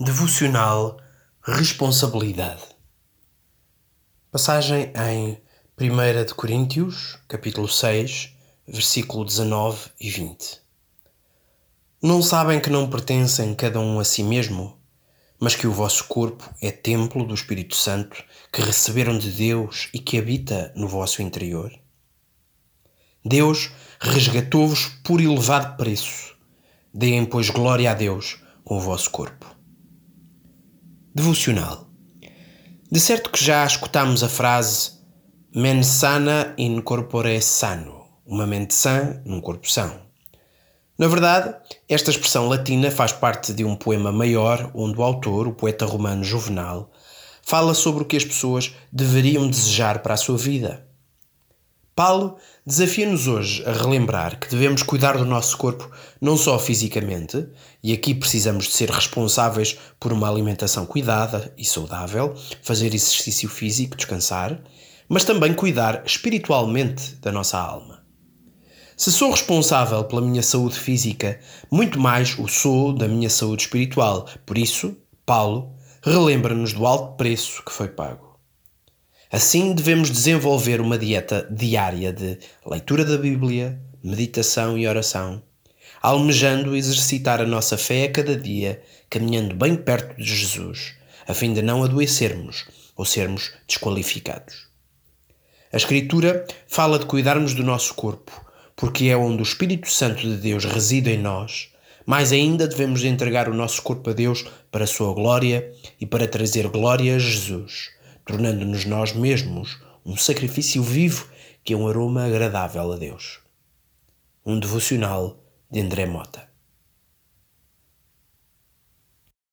Devocional Responsabilidade. Passagem em 1 de Coríntios, capítulo 6, versículo 19 e 20. Não sabem que não pertencem cada um a si mesmo, mas que o vosso corpo é templo do Espírito Santo que receberam de Deus e que habita no vosso interior? Deus resgatou-vos por elevado preço. Deem, pois, glória a Deus com o vosso corpo. Devocional. De certo que já escutamos a frase mens sana in corpore sano, uma mente sã num corpo são. Na verdade, esta expressão latina faz parte de um poema maior onde o autor, o poeta romano Juvenal, fala sobre o que as pessoas deveriam desejar para a sua vida. Paulo desafia-nos hoje a relembrar que devemos cuidar do nosso corpo não só fisicamente, e aqui precisamos de ser responsáveis por uma alimentação cuidada e saudável, fazer exercício físico, descansar, mas também cuidar espiritualmente da nossa alma. Se sou responsável pela minha saúde física, muito mais o sou da minha saúde espiritual. Por isso, Paulo relembra-nos do alto preço que foi pago. Assim, devemos desenvolver uma dieta diária de leitura da Bíblia, meditação e oração, almejando exercitar a nossa fé a cada dia, caminhando bem perto de Jesus, a fim de não adoecermos ou sermos desqualificados. A Escritura fala de cuidarmos do nosso corpo, porque é onde o Espírito Santo de Deus reside em nós. Mais ainda devemos entregar o nosso corpo a Deus para a sua glória e para trazer glória a Jesus tornando-nos nós mesmos um sacrifício vivo que é um aroma agradável a Deus. Um devocional de André Mota.